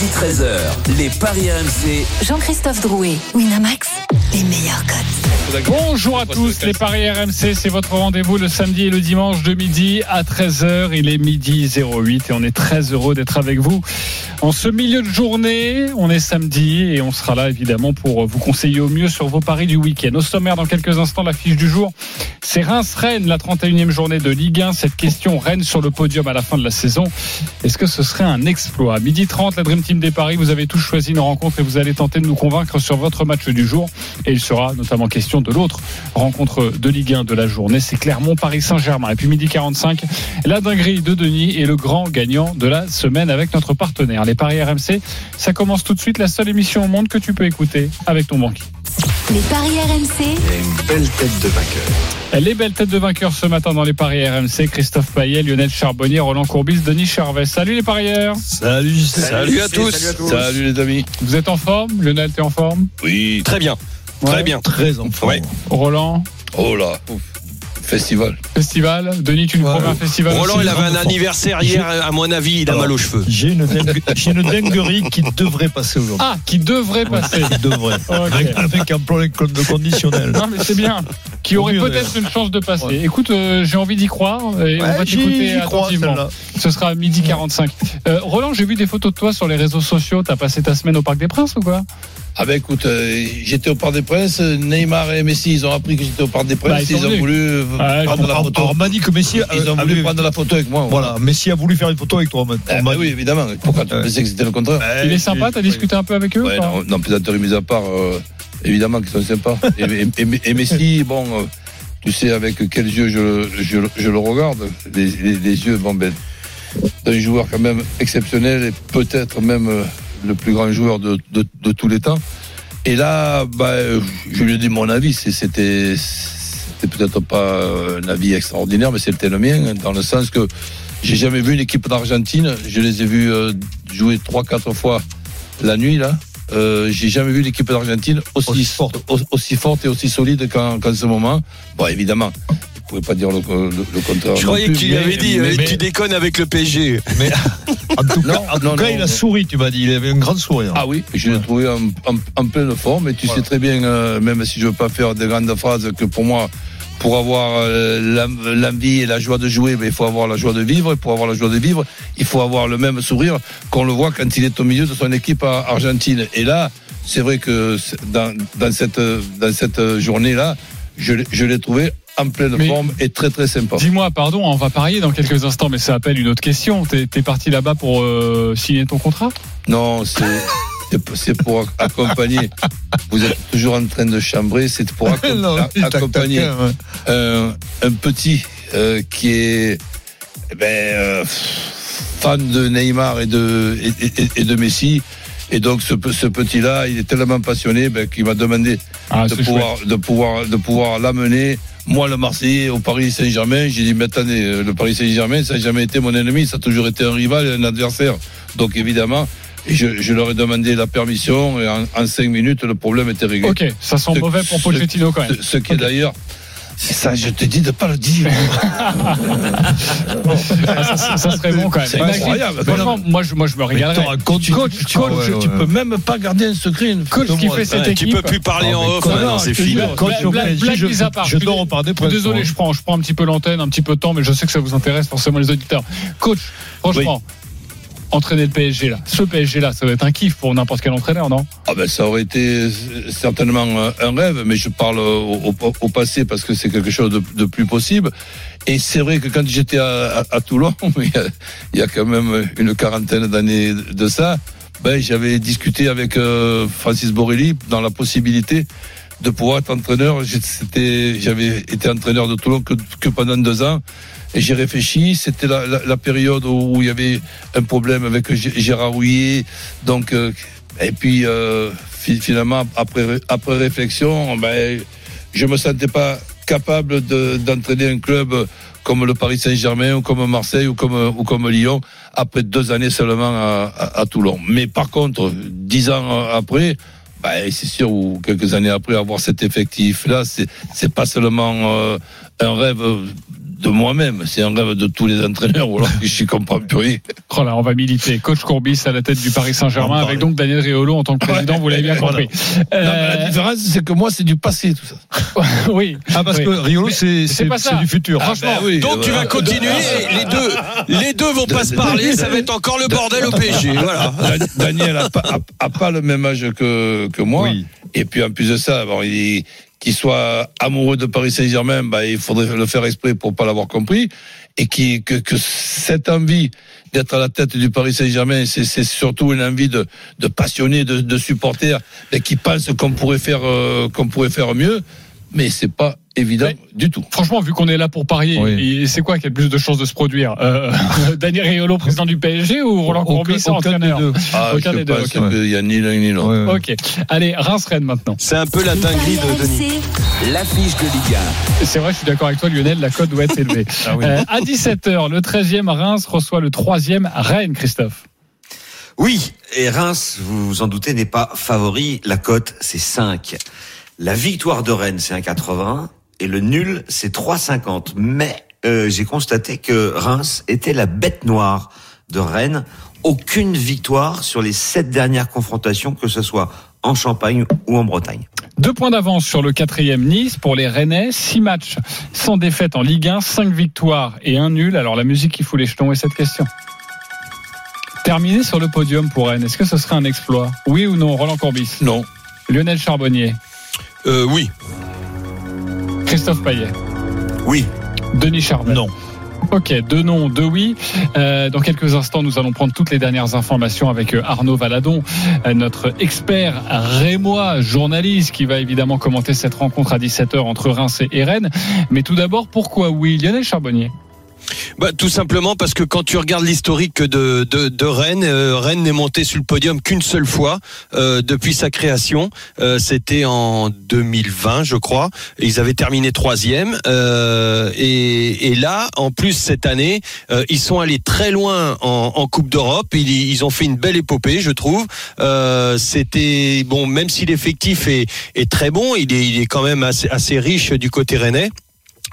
Midi 13h, les Paris RMC. Jean-Christophe Drouet, Winamax, les meilleurs codes. Bonjour à tous, les Paris RMC, c'est votre rendez-vous le samedi et le dimanche de midi à 13h. Il est midi 08 et on est très heureux d'être avec vous. En ce milieu de journée, on est samedi et on sera là évidemment pour vous conseiller au mieux sur vos paris du week-end. Au sommaire, dans quelques instants, la fiche du jour, c'est Reims-Rennes, la 31e journée de Ligue 1. Cette question, Rennes sur le podium à la fin de la saison. Est-ce que ce serait un exploit? Midi 30, la Dream Team des Paris, vous avez tous choisi une rencontre et vous allez tenter de nous convaincre sur votre match du jour. Et il sera notamment question de l'autre rencontre de Ligue 1 de la journée. C'est Clermont-Paris Saint-Germain. Et puis midi 45, la dinguerie de Denis est le grand gagnant de la semaine avec notre partenaire. Les Paris RMC, ça commence tout de suite. La seule émission au monde que tu peux écouter avec ton banquier. Les paris RMC. une belle tête de vainqueur. Les belles têtes de vainqueurs ce matin dans les paris RMC. Christophe Payet, Lionel Charbonnier, Roland Courbis, Denis Charvet. Salut les parieurs. Salut, Salut à tous. Salut les amis. Vous êtes en forme Lionel, t'es en forme? Oui, Très bien. Ouais. Très bien. très en forme. Ouais. Roland, Oh là, festival. festival. Denis, tu nous Ouais. promets un festival Roland, il avait un grande anniversaire hier, à mon avis, il a Alors, mal aux cheveux. J'ai une, dingue- j'ai une dinguerie qui devrait passer aujourd'hui. Ah, qui devrait passer. Qui devrait. Avec, avec un plan de conditionnel. Non, mais c'est bien. Qui aurait peut-être une chance de passer. Ouais. Écoute, euh, j'ai envie d'y croire et on va t'écouter crois, attentivement. Ce sera à midi 45. Euh, Roland, j'ai vu des photos de toi sur les réseaux sociaux. T'as passé ta semaine au Parc des Princes ou quoi? Ah ben écoute, euh, j'étais au Parc des Princes, Neymar et Messi, ils ont appris que j'étais au Parc des Princes, Bah, ils ont voulu euh, Ouais, prendre la photo. alors, on m'a dit que Messi Ils ont voulu prendre la photo avec moi. Voilà, Messi a voulu faire une photo avec toi. Eh ben m'a oui, évidemment. Pourquoi tu pensais que c'était le contraire? Il est sympa, t'as discuté un peu avec eux Ouais, ou pas? non, non, mise à part, euh, évidemment qu'ils sont sympas. Et, et- et- et Messi, bon, euh, tu sais avec quels yeux je, le- je, le- je le regarde. Les, les- les yeux, bon, ben, d'un joueur quand même exceptionnel et peut-être même euh, le plus grand joueur de, de, de tous les temps. Et là, bah, euh, je lui ai dit mon avis. C'était, peut-être pas un avis extraordinaire, mais c'était le mien, dans le sens que j'ai jamais vu une équipe d'Argentine. Je les ai vus jouer trois, quatre fois la nuit là. Euh, j'ai jamais vu l'équipe d'Argentine aussi, Aussi forte. au- aussi forte et aussi solide qu'en ce moment. Bon, évidemment, vous pouvez pas dire le, le- le contraire. Je croyais lui avais dit, mais- euh, mais- tu déconnes avec le PSG. Mais en tout cas, Non, en tout non, cas, non, il a souri, tu m'as dit. Il avait un grand sourire. Ah oui, je l'ai Ouais. trouvé en, en- en pleine forme. Et tu Voilà. sais très bien, euh, même si je veux pas faire de grandes phrases, que pour moi, pour avoir euh, l'en- l'envie et la joie de jouer, ben, il faut avoir la joie de vivre. Et pour avoir la joie de vivre, il faut avoir le même sourire qu'on le voit quand il est au milieu de son équipe à- argentine. Et là, c'est vrai que dans, dans cette, dans cette journée-là, je, l'ai- je l'ai trouvé en pleine Mais- forme et très très sympa. Dis-moi, pardon, on va parier dans quelques instants, mais ça appelle une autre question. T'es es parti là-bas pour euh, signer ton contrat? Non, c'est c'est pour- accompagner. Vous êtes toujours en train de chambrer. C'est pour accom- Non, accompagner ouais. un, un petit euh, qui est eh ben, euh, fan de Neymar et de, et, et- et de Messi. Et donc ce, pe- ce petit-là, il est tellement passionné ben, qu'il m'a demandé Ah, de pouvoir, de pouvoir, de pouvoir l'amener. Moi, le Marseillais, au Paris Saint-Germain, j'ai dit, mais attendez, euh, le Paris Saint-Germain, ça n'a jamais été mon ennemi, ça a toujours été un rival et un adversaire. Donc, évidemment, et je, je leur ai demandé la permission et en, en cinq minutes, le problème était réglé. Ok, ça sent Ce- mauvais pour ce- Pochettino quand même. Ce, ce qui est d'ailleurs, c'est ça, je te dis de pas le dire. Ah, ça, ça serait bon quand même. C'est Imagine, incroyable. Franchement, moi je, moi je me régalerais. coach, Coach, tu- coach, ouais, tu peux même pas garder un secret. une Coach qui fait cette Ouais, tu équipe. peux plus parler Non, en off, maintenant, c'est fini. Coach, Blague- je, mise à part, je dors des désolé, je prends, je prends un petit peu l'antenne, un petit peu de temps, mais je sais que ça vous intéresse forcément les auditeurs. Coach, franchement, entraîner le PSG là, ce PSG là, ça doit être un kiff pour n'importe quel entraîneur, non? Ah ben ça aurait été certainement un rêve, mais je parle au, au- au passé parce que c'est quelque chose de, de plus possible. Et c'est vrai que quand j'étais à, à- à Toulon, il y, a, il y a quand même une quarantaine d'années de ça, ben j'avais discuté avec euh, Francis Borrelli dans la possibilité de pouvoir être entraîneur. J'avais été entraîneur de Toulon que, que pendant deux ans. Et j'ai réfléchi, c'était la, période où il y avait un problème avec Gérard Rouillet. Donc, euh, et puis euh, fi- finalement, après, après réflexion, ben, je me sentais pas capable de- d'entraîner un club comme le Paris Saint-Germain ou comme Marseille ou comme, Lyon après deux années seulement à, Toulon. Mais par contre, dix ans après, bah, et c'est sûr, ou quelques années après avoir cet effectif-là, c'est pas seulement euh, un rêve de moi-même, c'est un rêve de tous les entraîneurs. Ou alors je comprends plus rien. Oh là, on va militer. Coach Courbis à la tête du Paris Saint-Germain, avec donc Daniel Riolo en tant que président, vous l'avez bien compris. Non, mais la Euh, différence, c'est que moi, c'est du passé, tout ça. oui. Ah, parce Oui. que Riolo, c'est c'est c'est- pas ça. c'est du futur. Franchement, Ah, ben oui, Donc tu vas continuer, et les deux, les deux vont pas se parler, ça va être encore le bordel au PSG. Voilà. Dan- Daniel a pas, a- a pas le même âge que, que moi. Oui. Et puis en plus de ça, bon, il qu'il soit amoureux de Paris Saint-Germain, bah, il faudrait le faire exprès pour pas l'avoir compris. Et qui, que, que cette envie d'être à la tête du Paris Saint-Germain, c'est, surtout une envie de, de de, de supporters, et qui pensent qu'on pourrait faire, euh, qu'on pourrait faire mieux. Mais c'est pas évident du tout. Franchement, vu qu'on est là pour parier, Oui. c'est quoi qui a le plus de chances de se produire euh, Daniel Riolo, président du PSG, ou Roland Courbis, aucun des entraîneur deux. Ah, Aucun des deux, pense ok. qu'il y a ni l'un ni l'autre. Ouais, ouais. Ok. Allez, Reims-Rennes maintenant. C'est un peu la dinguerie de Denis. L'affiche de Ligue C'est vrai, je suis d'accord avec toi, Lionel, la cote doit être élevée. Ah oui. Euh, à 17h, le 13e Reims reçoit le 3e Rennes, Christophe. Oui, et Reims, vous vous en doutez, n'est pas favori. La cote, c'est 5. La victoire de Rennes, c'est 1,80. Et le nul, c'est 3,50. Mais euh, j'ai constaté que Reims était la bête noire de Rennes. Aucune victoire sur les sept dernières confrontations, que ce soit en Champagne ou en Bretagne. Deux points d'avance sur le quatrième Nice pour les Rennais. Six matchs sans défaite en Ligue 1, cinq victoires et un nul. Alors la musique qui fout les jetons est cette question. Terminé sur le podium pour Rennes, est-ce que ce serait un exploit? Oui ou non, Roland Courbis? Non. Lionel Charbonnier? Euh, oui. Christophe Payet Oui, Denis Charvet Non. Ok, deux non, deux oui. Euh, dans quelques instants, nous allons prendre toutes les dernières informations avec euh, Arnaud Valadon, euh, notre expert rémois, journaliste, qui va évidemment commenter cette rencontre à 17h entre Reims et Rennes. Mais tout d'abord, pourquoi oui? Lionel Charbonnier Bah, tout simplement parce que quand tu regardes l'historique de, de, de Rennes, euh, Rennes n'est monté sur le podium qu'une seule fois euh, depuis sa création. Euh, C'était en 2020, je crois. Ils avaient terminé troisième. Euh, et, et là, en plus cette année, euh, ils sont allés très loin en, en Coupe d'Europe. Ils, ils ont fait une belle épopée, je trouve. Euh, C'était bon, même si l'effectif est, est très bon, il est, il est quand même assez, assez riche du côté rennais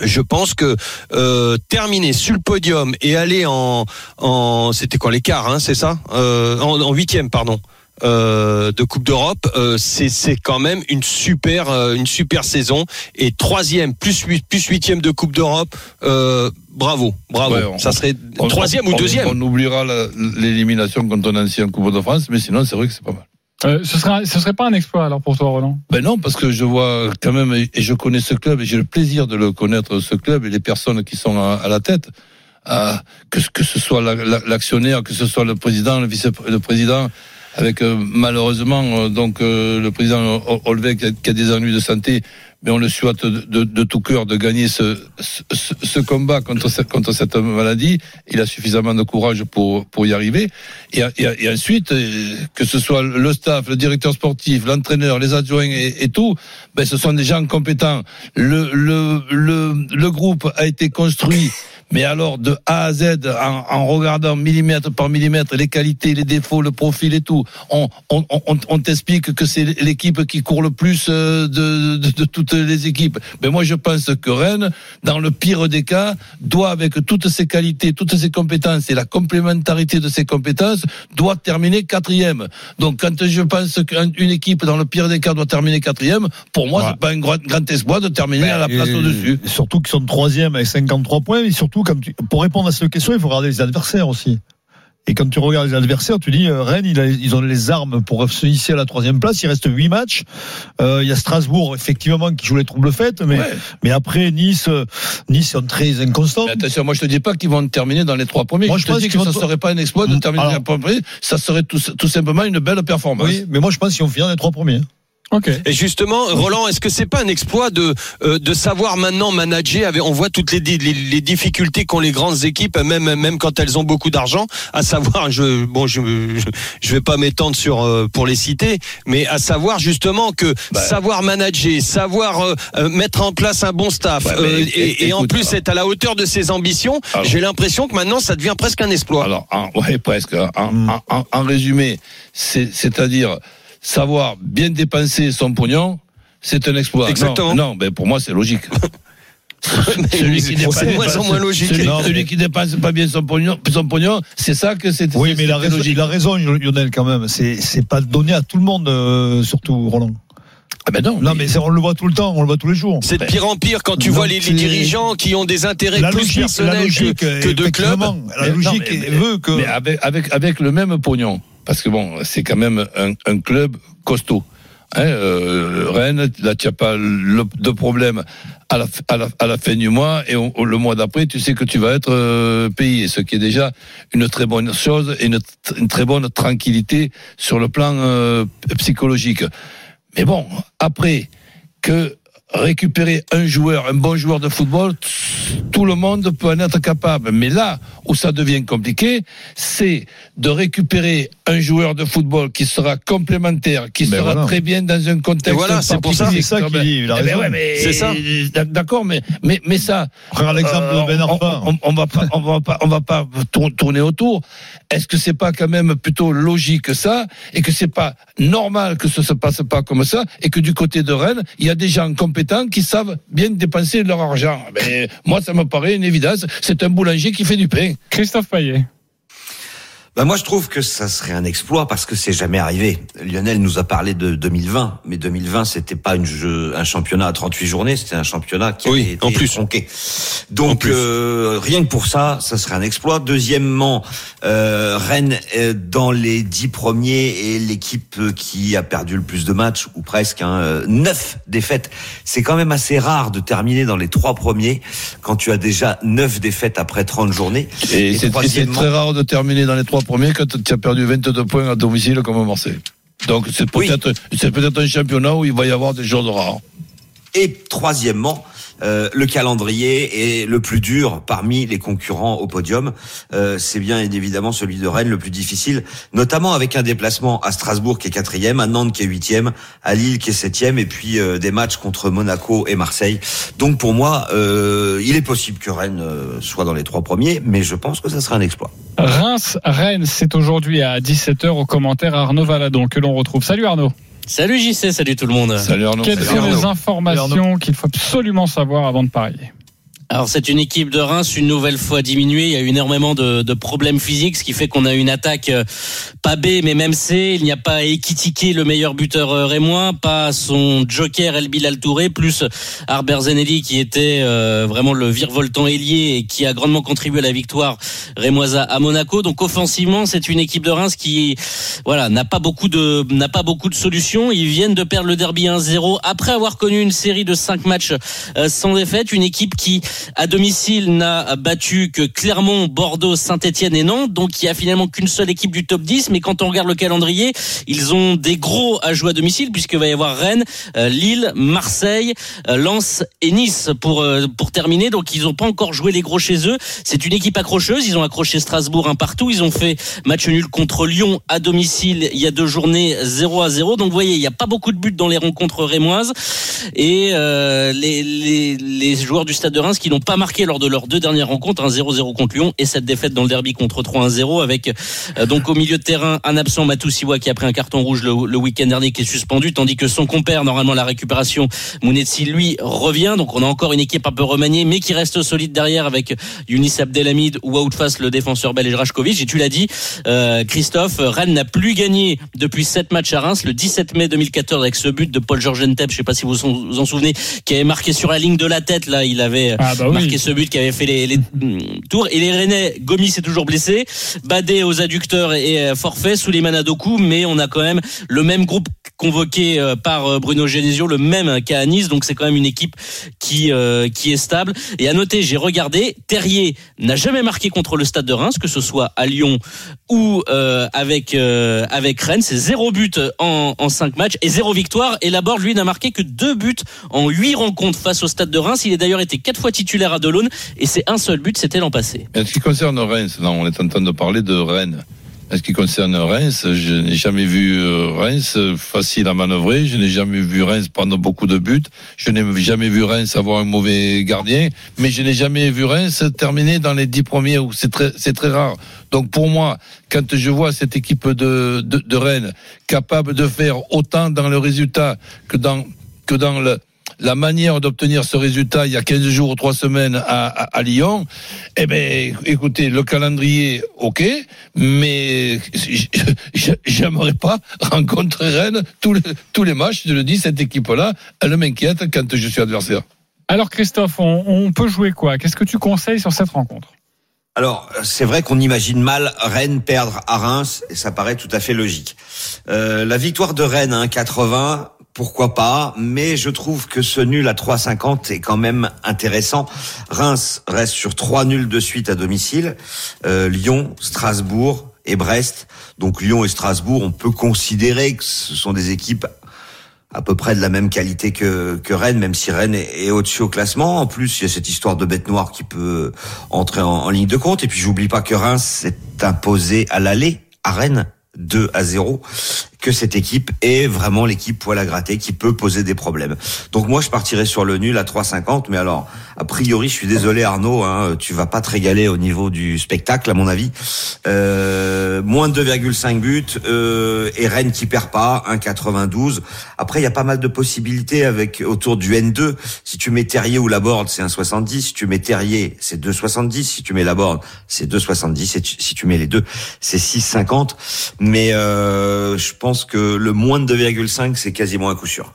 je pense que euh, terminer sur le podium et aller en, en c'était quoi quarts, hein, c'est ça euh, en, huitième, pardon. euh, de Coupe d'Europe, euh, c'est c'est quand même une super euh, une super saison et troisième plus huit plus huitième de Coupe d'Europe, euh, bravo bravo. Ouais, on- ça serait On- troisième on- ou deuxième. On oubliera l'élimination contre l'ancien Coupe de France, mais sinon, c'est vrai que c'est pas mal. Euh, ce, serait, ce serait pas un exploit alors pour toi, Roland? Ben non, parce que je vois quand même, et je connais ce club, et j'ai le plaisir de le connaître, ce club, et les personnes qui sont à, la tête. Ah, que, ce soit la- la- l'actionnaire, que ce soit le président, le vice-président, avec euh, malheureusement euh, donc euh, le président Ol- Olvec qui a, des ennuis de santé, mais on le souhaite de, de- de tout cœur de gagner ce, ce, ce- combat contre, contre cette maladie. Il a suffisamment de courage pour, pour y arriver. Et, et- et ensuite, que ce soit le staff, le directeur sportif, l'entraîneur, les adjoints et, et tout, ben, ce sont des gens compétents. Le, le, le, le groupe a été construit. Mais alors de A à Z, en, en regardant millimètre par millimètre les qualités, les défauts, le profil et tout, on, on, on, on t'explique que c'est l'équipe qui court le plus euh, de, de, de toutes les équipes. Mais moi je pense que Rennes, dans le pire des cas, doit avec toutes ses qualités, toutes ses compétences et la complémentarité de ses compétences, doit terminer quatrième. Donc quand je pense qu'une équipe dans le pire des cas doit terminer quatrième, pour moi Ouais. c'est pas un grand, grand espoir de terminer à la place au-dessus. Surtout qu'ils sont troisième avec 53 points, mais surtout, tu- pour répondre à cette question, il faut regarder les adversaires aussi. Et quand tu regardes les adversaires, tu dis, euh, Rennes, il a- ils ont les armes pour se hisser à la troisième place. Il reste huit matchs. Euh, il y a Strasbourg, effectivement, qui joue les troubles fêtes, mais, Ouais. mais après, Nice, euh, Nice sont très inconstants. Mais attention, moi je te dis pas qu'ils vont terminer dans les trois premiers. Moi, je, je te pense dis que ce vont- serait pas un exploit de terminer dans les premiers. Ça serait tout, tout simplement une belle performance. Oui, mais moi, je pense qu'ils vont finir les trois premiers. Et justement, Roland, est-ce que c'est pas un exploit de euh, de savoir maintenant manager avec, On voit toutes les, les, les difficultés qu'ont les grandes équipes, même même quand elles ont beaucoup d'argent. À savoir, je bon, je je, je vais pas m'étendre sur euh, pour les citer, mais à savoir justement que Bah. savoir manager, savoir euh, mettre en place un bon staff, mais euh, é- et, et en plus être à la hauteur de ses ambitions, j'ai l'impression que maintenant ça devient presque un exploit. Alors, en, ouais, presque. En, Mm. en, en- en résumé, c'est- c'est-à-dire, savoir bien dépenser son pognon, c'est un exploit. Exactement. Non, non ben pour moi, c'est logique. Celui qui dépense- c'est de moins en moins logique. Celui, qui dépense pas bien son pognon, son pognon c'est ça que c'est. Oui, mais il a c'est raison, logique. il a raison, Lionel, quand même. C'est, c'est pas donné à tout le monde, euh, surtout, Roland. Ah ben non, Non, mais c'est- on le voit tout le temps, on le voit tous les jours. C'est de pire en pire quand tu Non, vois les, dirigeants qui ont des intérêts La plus logique, la personnels logique, que, que de clubs. La non, logique mais- veut que. Mais avec, avec, avec le même pognon. Parce que bon, c'est quand même un, club costaud. Hein, euh, Rennes, là, tu n'as pas de problème à la, fin du mois et le mois d'après, tu sais que tu vas être euh, payé, ce qui est déjà une très bonne chose et une, une très bonne tranquillité sur le plan euh, psychologique. Mais bon, après que récupérer un joueur, un bon joueur de football, tout le monde peut en être capable. Mais là où ça devient compliqué, c'est de récupérer un joueur de football qui sera complémentaire, qui Ben sera voilà. très bien dans un contexte Et voilà, c'est pour ça. C'est ça qu'il dit, il a Eh ben raison. ouais, mais- C'est ça. D'accord, mais, mais, mais ça, Frère l'exemple euh, de Ben on, Arfa. on, on va pas, on va pas, on va pas tour- tourner autour. Est-ce que c'est pas quand même plutôt logique que ça et que c'est pas normal que ce se passe pas comme ça et que du côté de Rennes, il y a des gens qui savent bien dépenser leur argent. Mais moi, ça me paraît une évidence. C'est un boulanger qui fait du pain. Christophe Payet. Bah moi je trouve que ça serait un exploit parce que c'est jamais arrivé. Lionel nous a parlé de 2020, mais 2020 c'était pas une jeu, un championnat à 38 journées, c'était un championnat qui Oui, avait été en plus. tronqué. En Donc plus. euh, rien que pour ça, ça serait un exploit. Deuxièmement, euh, Rennes est dans les dix premiers et l'équipe qui a perdu le plus de matchs ou presque hein, euh, neuf défaites. C'est quand même assez rare de terminer dans les trois premiers quand tu as déjà neuf défaites après 30 journées. Et, c'est très rare de terminer dans les trois premiers quand tu as perdu 22 points à domicile comme Marseille. Donc c'est peut-être c'est peut-être un championnat où il va y avoir des choses rares. Et troisièmement, euh, le calendrier est le plus dur parmi les concurrents au podium. Euh, c'est bien évidemment celui de Rennes le plus difficile, notamment avec un déplacement à Strasbourg qui est quatrième, à Nantes qui est huitième, à Lille qui est septième, et puis euh, des matchs contre Monaco et Marseille. Donc pour moi, euh, il est possible que Rennes euh, soit dans les trois premiers, mais je pense que ça sera un exploit. Reims-Rennes, c'est aujourd'hui à 17h au commentaire Arnaud Valadon que l'on retrouve. Salut Arnaud. Salut JC, salut tout le monde. Salut Arnaud. Quelles Salut sont Arnaud. les informations qu'il faut absolument savoir avant de parier? Alors c'est une équipe de Reims une nouvelle fois diminuée. Il y a eu énormément de, de problèmes physiques, ce qui fait qu'on a une attaque euh, pas B mais même C. Il n'y a pas Ekitike, le meilleur buteur euh, rémois, pas son joker El Bilal Touré, plus Arber Zenelli qui était euh, vraiment le virevoltant ailier et qui a grandement contribué à la victoire rémoise à- Monaco. Donc offensivement, c'est une équipe de Reims qui voilà n'a pas beaucoup de n'a pas beaucoup de solutions. Ils viennent de perdre le derby 1-0 après avoir connu une série de cinq matchs sans défaite. Une équipe qui à domicile n'a battu que Clermont, Bordeaux, Saint-Etienne et Nantes. Donc il y a finalement qu'une seule équipe du top 10. Mais quand on regarde le calendrier, ils ont des gros à jouer à domicile puisqu'il va y avoir Rennes, euh, Lille, Marseille, euh, Lens et Nice pour euh, pour terminer. Donc ils n'ont pas encore joué les gros chez eux. C'est une équipe accrocheuse. Ils ont accroché Strasbourg un partout. Ils ont fait match nul contre Lyon à domicile il y a deux journées 0 à 0. Donc vous voyez, il n'y a pas beaucoup de buts dans les rencontres rémoises et euh, les, les, les joueurs du Stade de Reims qui n'ont pas marqué lors de leurs deux dernières rencontres, un 0-0 contre Lyon et cette défaite dans le derby contre 3-1-0 avec euh, donc au milieu de terrain un absent Matou Siwa qui a pris un carton rouge le, le week-end dernier qui est suspendu tandis que son compère normalement la récupération Mounetsi lui revient. Donc on a encore une équipe un peu remaniée mais qui reste solide derrière avec Younis Abdelhamid ou Outfas le défenseur belge Rajkovic. Et tu l'as dit euh, Christophe Rennes n'a plus gagné depuis sept matchs à Reims. Le 17 mai 2014 avec ce but de Paul Georges Ntep je sais pas si vous vous en souvenez qui avait marqué sur la ligne de la tête là il avait Ah bah oui. marqué ce but qui avait fait les, les mm, tours. Et les Rennais Gomis est toujours blessé. Badé aux adducteurs et euh, forfait. Souleymane Adokou mais on a quand même le même groupe convoqué euh, par euh, Bruno Genesio le même qu'à Nice. Donc c'est quand même une équipe qui euh, qui est stable. Et à noter j'ai regardé Terrier n'a jamais marqué contre le Stade de Reims que ce soit à Lyon ou euh, avec euh, avec Rennes. C'est zéro but en en cinq matchs et zéro victoire. Et Laborde lui n'a marqué que deux buts en huit rencontres face au Stade de Reims. Il est d'ailleurs été quatre fois titulaire à Delaune. Et c'est un seul but c'était l'an passé. En ce qui concerne Rennes, là, on est en train de parler de Rennes. En ce qui concerne Reims, je n'ai jamais vu euh, Reims facile à manœuvrer. Je n'ai jamais vu Reims prendre beaucoup de buts. Je n'ai jamais vu Reims avoir un mauvais gardien. Mais je n'ai jamais vu Reims terminer dans les dix premiers. C'est très, c'est très rare. Donc pour moi, quand je vois cette équipe de, de, de Rennes capable de faire autant dans le résultat que dans que dans le, la manière d'obtenir ce résultat il y a 15 jours ou 3 semaines à, à, à Lyon, eh ben, écoutez, le calendrier, ok, mais j'aimerais pas rencontrer Rennes tous les, tous les matchs. Je le dis, cette équipe-là, elle m'inquiète quand je suis adversaire. Alors Christophe, on, on peut jouer quoi? Qu'est-ce que tu conseilles sur cette rencontre? Alors, c'est vrai qu'on imagine mal Rennes perdre à Reims, et ça paraît tout à fait logique. Euh, la victoire de Rennes à 1,80, pourquoi pas, mais je trouve que ce nul à 3,50 est quand même intéressant. Reims reste sur trois nuls de suite à domicile. Euh, Lyon, Strasbourg et Brest. Donc Lyon et Strasbourg, on peut considérer que ce sont des équipes à peu près de la même qualité que, que Rennes, même si Rennes est, au-dessus au classement. En plus, il y a cette histoire de bête noire qui peut entrer en, en ligne de compte. Et puis, j'oublie pas que Reims s'est imposé à l'aller à Rennes 2 à 0 que cette équipe est vraiment l'équipe poil à gratter qui peut poser des problèmes. Donc moi je partirais sur le nul à 3,50 mais alors a priori je suis désolé Arnaud hein, tu vas pas te régaler au niveau du spectacle à mon avis. Euh, moins de 2,5 buts euh, et Rennes qui perd pas 1,92. Après il y a pas mal de possibilités avec autour du N2 si tu mets Terrier ou Laborde c'est 1,70 si tu mets Terrier c'est 2,70 si tu mets Laborde c'est 2,70 et si tu mets les deux c'est 6,50 mais euh, je pense que le moins de 2,5, c'est quasiment un coup sûr.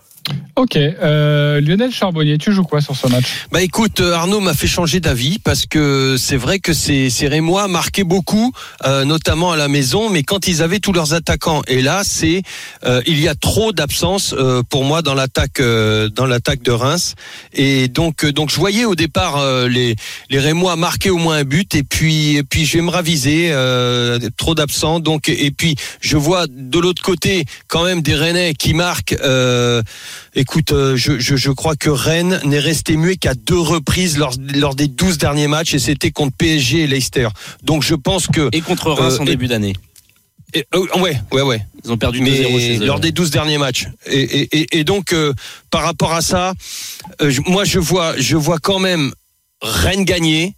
Ok, euh, Lionel Charbonnier, tu joues quoi sur ce match? Bah écoute, euh, Arnaud m'a fait changer d'avis parce que c'est vrai que ces, ces Rémois marquaient beaucoup, euh, notamment à la maison, mais quand ils avaient tous leurs attaquants. Et là, c'est euh, il y a trop d'absence euh, pour moi dans l'attaque euh, dans l'attaque de Reims. Et donc donc je voyais au départ les les Rémois marquer au moins un but et puis et puis je vais me raviser trop d'absents. Donc et puis je vois de l'autre côté quand même des Rennais qui marquent. Euh, Écoute, euh, je, je, je, crois que Rennes n'est resté muet qu'à deux reprises lors, lors des 12 derniers matchs et c'était contre PSG et Leicester. Donc je pense que... Et contre Reims euh, en début d'année. Et, euh, ouais, ouais, ouais. Ils ont perdu 2-0 Mais chez eux. lors des 12 derniers matchs. Et, et, et, et donc, euh, par rapport à ça, euh, moi je vois, je vois quand même Rennes gagner.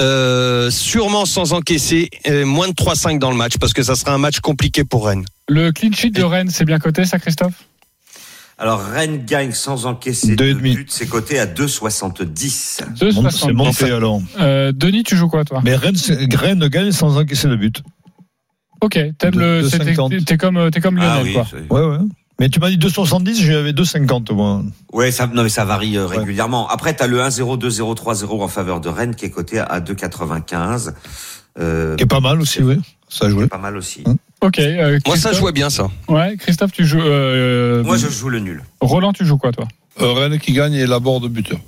euh, sûrement sans encaisser euh, moins de 3-5 dans le match parce que ça sera un match compliqué pour Rennes. Le clean sheet de Rennes, c'est bien coté ça Christophe? Alors Rennes gagne sans encaisser Deux et de demi. but, c'est coté à 2,70. C'est 2,70. monté alors. Euh, Denis, tu joues quoi toi? Mais Rennes, c'est- Rennes gagne sans encaisser de but. Ok, t'aimes le, c'est- t'es 50. t'es comme t'es comme Lionel Ah oui, quoi. c'est- Ouais, ouais. Mais tu m'as dit 2,70, j'avais 2,50 moi. ouais, ça, non mais ça varie euh, régulièrement. Après, t'as le 1-0, 2-0, 3-0 en faveur de Rennes qui est coté à 2,95. Euh, Qui est pas mal aussi, oui. Ça a joué. pas mal aussi. Ok. euh, Moi ça je vois bien ça. Ouais, Christophe, tu joues. Euh, Moi, je joue le nul. Roland, tu joues quoi toi? Euh, Rennes qui gagne et la de buteur.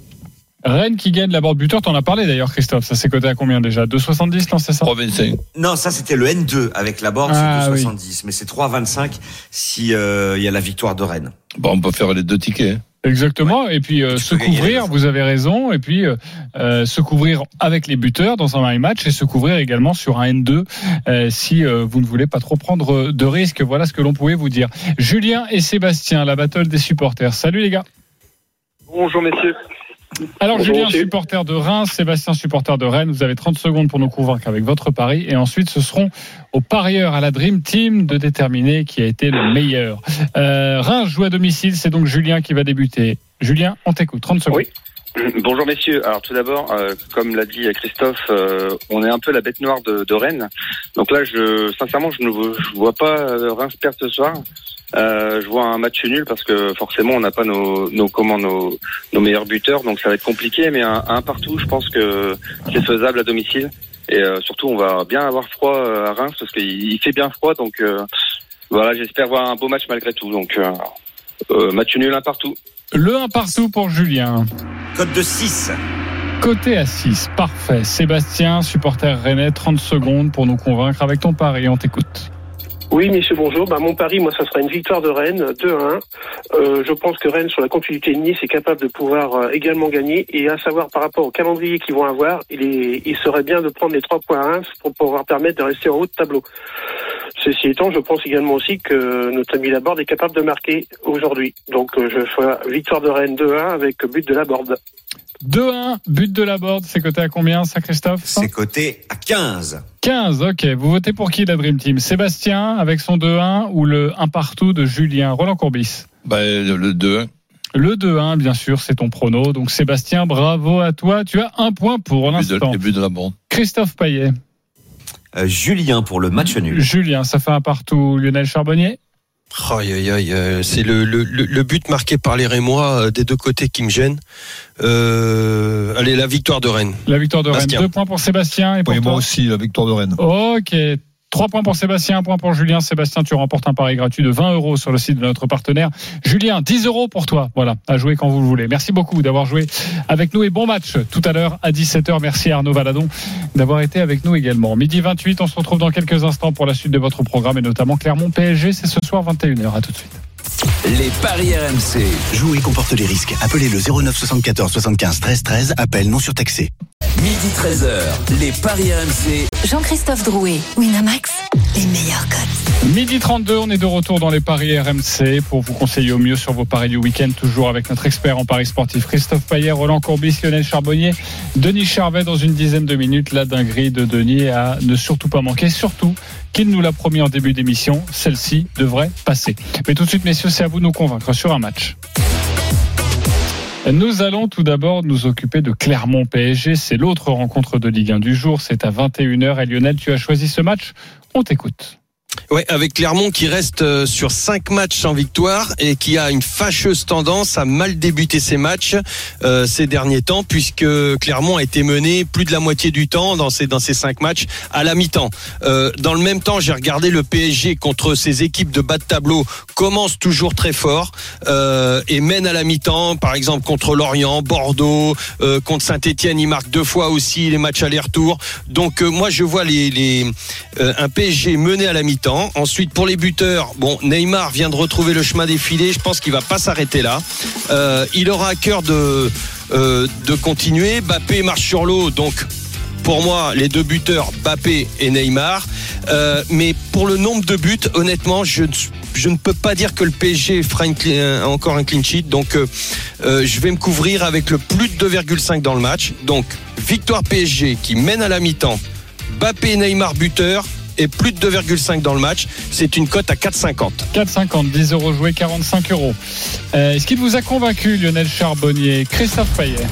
Rennes qui gagne la board buteur, t'en as parlé d'ailleurs Christophe. Ça s'est coté à combien déjà? 2,70 non c'est ça? 3,25. Non, ça c'était le N2 avec la board, Ah, c'est oui. 2,70. Mais c'est 3,25 si euh, il y a la victoire de Rennes. Bon, on peut faire les deux tickets. hein. Exactement. Et puis euh, se couvrir, vous avez raison. Et puis euh, euh, se couvrir avec les buteurs dans un match et se couvrir également sur un N2 euh, si euh, vous ne voulez pas trop prendre de risques. Voilà ce que l'on pouvait vous dire. Julien et Sébastien, la battle des supporters. Salut les gars. Bonjour messieurs. Alors Bonjour, Julien, supporter de Reims, Sébastien, supporter de Rennes, vous avez 30 secondes pour nous convaincre avec votre pari et ensuite ce seront aux parieurs à la Dream Team de déterminer qui a été le meilleur. Euh, Reims joue à domicile, c'est donc Julien qui va débuter. Julien, on t'écoute, 30 secondes. Oui. Bonjour messieurs. Alors tout d'abord, euh, comme l'a dit Christophe, euh, on est un peu la bête noire de, de Rennes. Donc là, je sincèrement, je ne vois- pas euh, Reims perdre ce soir. Je vois un match nul parce que forcément, on n'a pas nos, nos nos, meilleurs buteurs, donc ça va être compliqué. Mais un, un partout, je pense que c'est faisable à domicile. Et surtout, on va bien avoir froid à Reims parce qu'il il fait bien froid. Donc voilà, j'espère voir un beau match malgré tout. Donc match nul un partout. Le 1 partout pour Julien. Code de 6. Côté à 6, parfait. Sébastien, supporter rennais, 30 secondes pour nous convaincre avec ton pari, on t'écoute. Oui, messieurs, bonjour. Bah, mon pari, moi, ça sera une victoire de Rennes, 2-1. Euh, je pense que Rennes, sur la continuité de Nice, est capable de pouvoir euh, également gagner. Et à savoir, par rapport au calendrier qu'ils vont avoir, il, serait bien de prendre les trois points à Reims pour pouvoir permettre de rester en haut de tableau. Ceci étant, je pense également aussi que notre ami Laborde est capable de marquer aujourd'hui. Donc euh, je fais victoire de Rennes 2-1 avec but de Laborde. 2-1, but de la board, c'est coté à combien ça Christophe C'est coté à 15. 15, ok. Vous votez pour qui la Dream Team Sébastien avec son 2-1 ou le 1 partout de Julien Roland Courbis Bah, le 2-1. Le 2-1, bien sûr, c'est ton prono. Donc Sébastien, bravo à toi. Tu as un point pour l'instant. Le but de la bande. Christophe Payet. Euh, Julien pour le match nul. Julien, ça fait un partout. Lionel Charbonnier Aïe, aïe, aïe, euh, c'est le, le, le, but marqué par les Rémois euh, des deux côtés qui me gêne. Euh, allez, la victoire de Rennes. La victoire de Rennes. Deux points pour Sébastien et pour Oui, toi. moi aussi, la victoire de Rennes. Ok. Trois points pour Sébastien, un point pour Julien. Sébastien, tu remportes un pari gratuit de 20 euros sur le site de notre partenaire. Julien, 10 euros pour toi. Voilà, à jouer quand vous le voulez. Merci beaucoup d'avoir joué avec nous et bon match tout à l'heure à 17h. Merci Arnaud Valadon d'avoir été avec nous également. Midi 28, on se retrouve dans quelques instants pour la suite de votre programme et notamment Clermont PSG. C'est ce soir 21h. À tout de suite. Les paris RMC. Jouer comporte les risques. Appelez le 09 74 75 13 13. Appel non surtaxé. Midi 13h. Les paris RMC. Jean-Christophe Drouet, Winamax, les meilleurs codes. Midi 32, on est de retour dans les paris RMC pour vous conseiller au mieux sur vos paris du week-end, toujours avec notre expert en paris sportif Christophe Payet, Roland Courbis, Lionel Charbonnier, Denis Charvet dans une dizaine de minutes. La dinguerie de Denis à ne surtout pas manquer, surtout qu'il nous l'a promis en début d'émission, celle-ci devrait passer. Mais tout de suite, messieurs, c'est à vous de nous convaincre sur un match. Nous allons tout d'abord nous occuper de Clermont PSG. C'est l'autre rencontre de Ligue 1 du jour. C'est à 21h. Et Lionel, tu as choisi ce match. On t'écoute. Ouais, avec Clermont qui reste euh, sur cinq matchs sans victoire et qui a une fâcheuse tendance à mal débuter ses matchs euh, ces derniers temps, puisque Clermont a été mené plus de la moitié du temps dans ces dans ces cinq matchs à la mi-temps. Euh, dans le même temps, j'ai regardé le PSG contre ses équipes de bas de tableau commence toujours très fort euh, et mène à la mi-temps, par exemple contre Lorient, Bordeaux, euh, contre Saint-Étienne, il marque deux fois aussi les matchs aller-retour. Donc euh, moi je vois les, les un PSG mené à la Ensuite pour les buteurs, Neymar vient de retrouver le chemin des filets. Je pense qu'il va pas s'arrêter là. Euh, il aura à cœur de euh, continuer. Bappé marche sur l'eau, donc pour moi, les deux buteurs, Bappé et Neymar. Euh, mais pour le nombre de buts, honnêtement, je, ne- peux pas dire que le PSG fera encore un clean sheet. Donc, je vais me couvrir avec le plus de 2,5 dans le match. Donc, victoire PSG qui mène à la mi-temps. Bappé et Neymar buteur et plus de 2,5 dans le match. C'est une cote à 4,50. 4,50, 10 euros joués, 45 euros. Euh, Est-ce qu'il vous a convaincu, Lionel Charbonnier, Christophe Payet,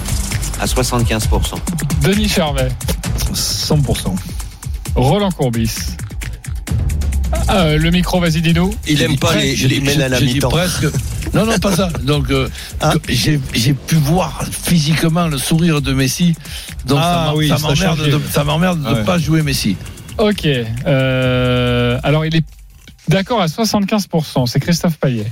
À 75%. Denis Charvet, 100%. Roland Courbis Ah, Le micro, vas-y, dis-nous. Il aime pas les, les mènes à la mi-temps. presque. Non, non, pas ça. Donc, euh, Hein j'ai pu voir physiquement le sourire de Messi. Donc, Ah ça oui, m'emmerde de, ça m'emmerde de ne Ouais. pas jouer Messi. Ok. euh, alors, il est d'accord à 75%. C'est Christophe Payet.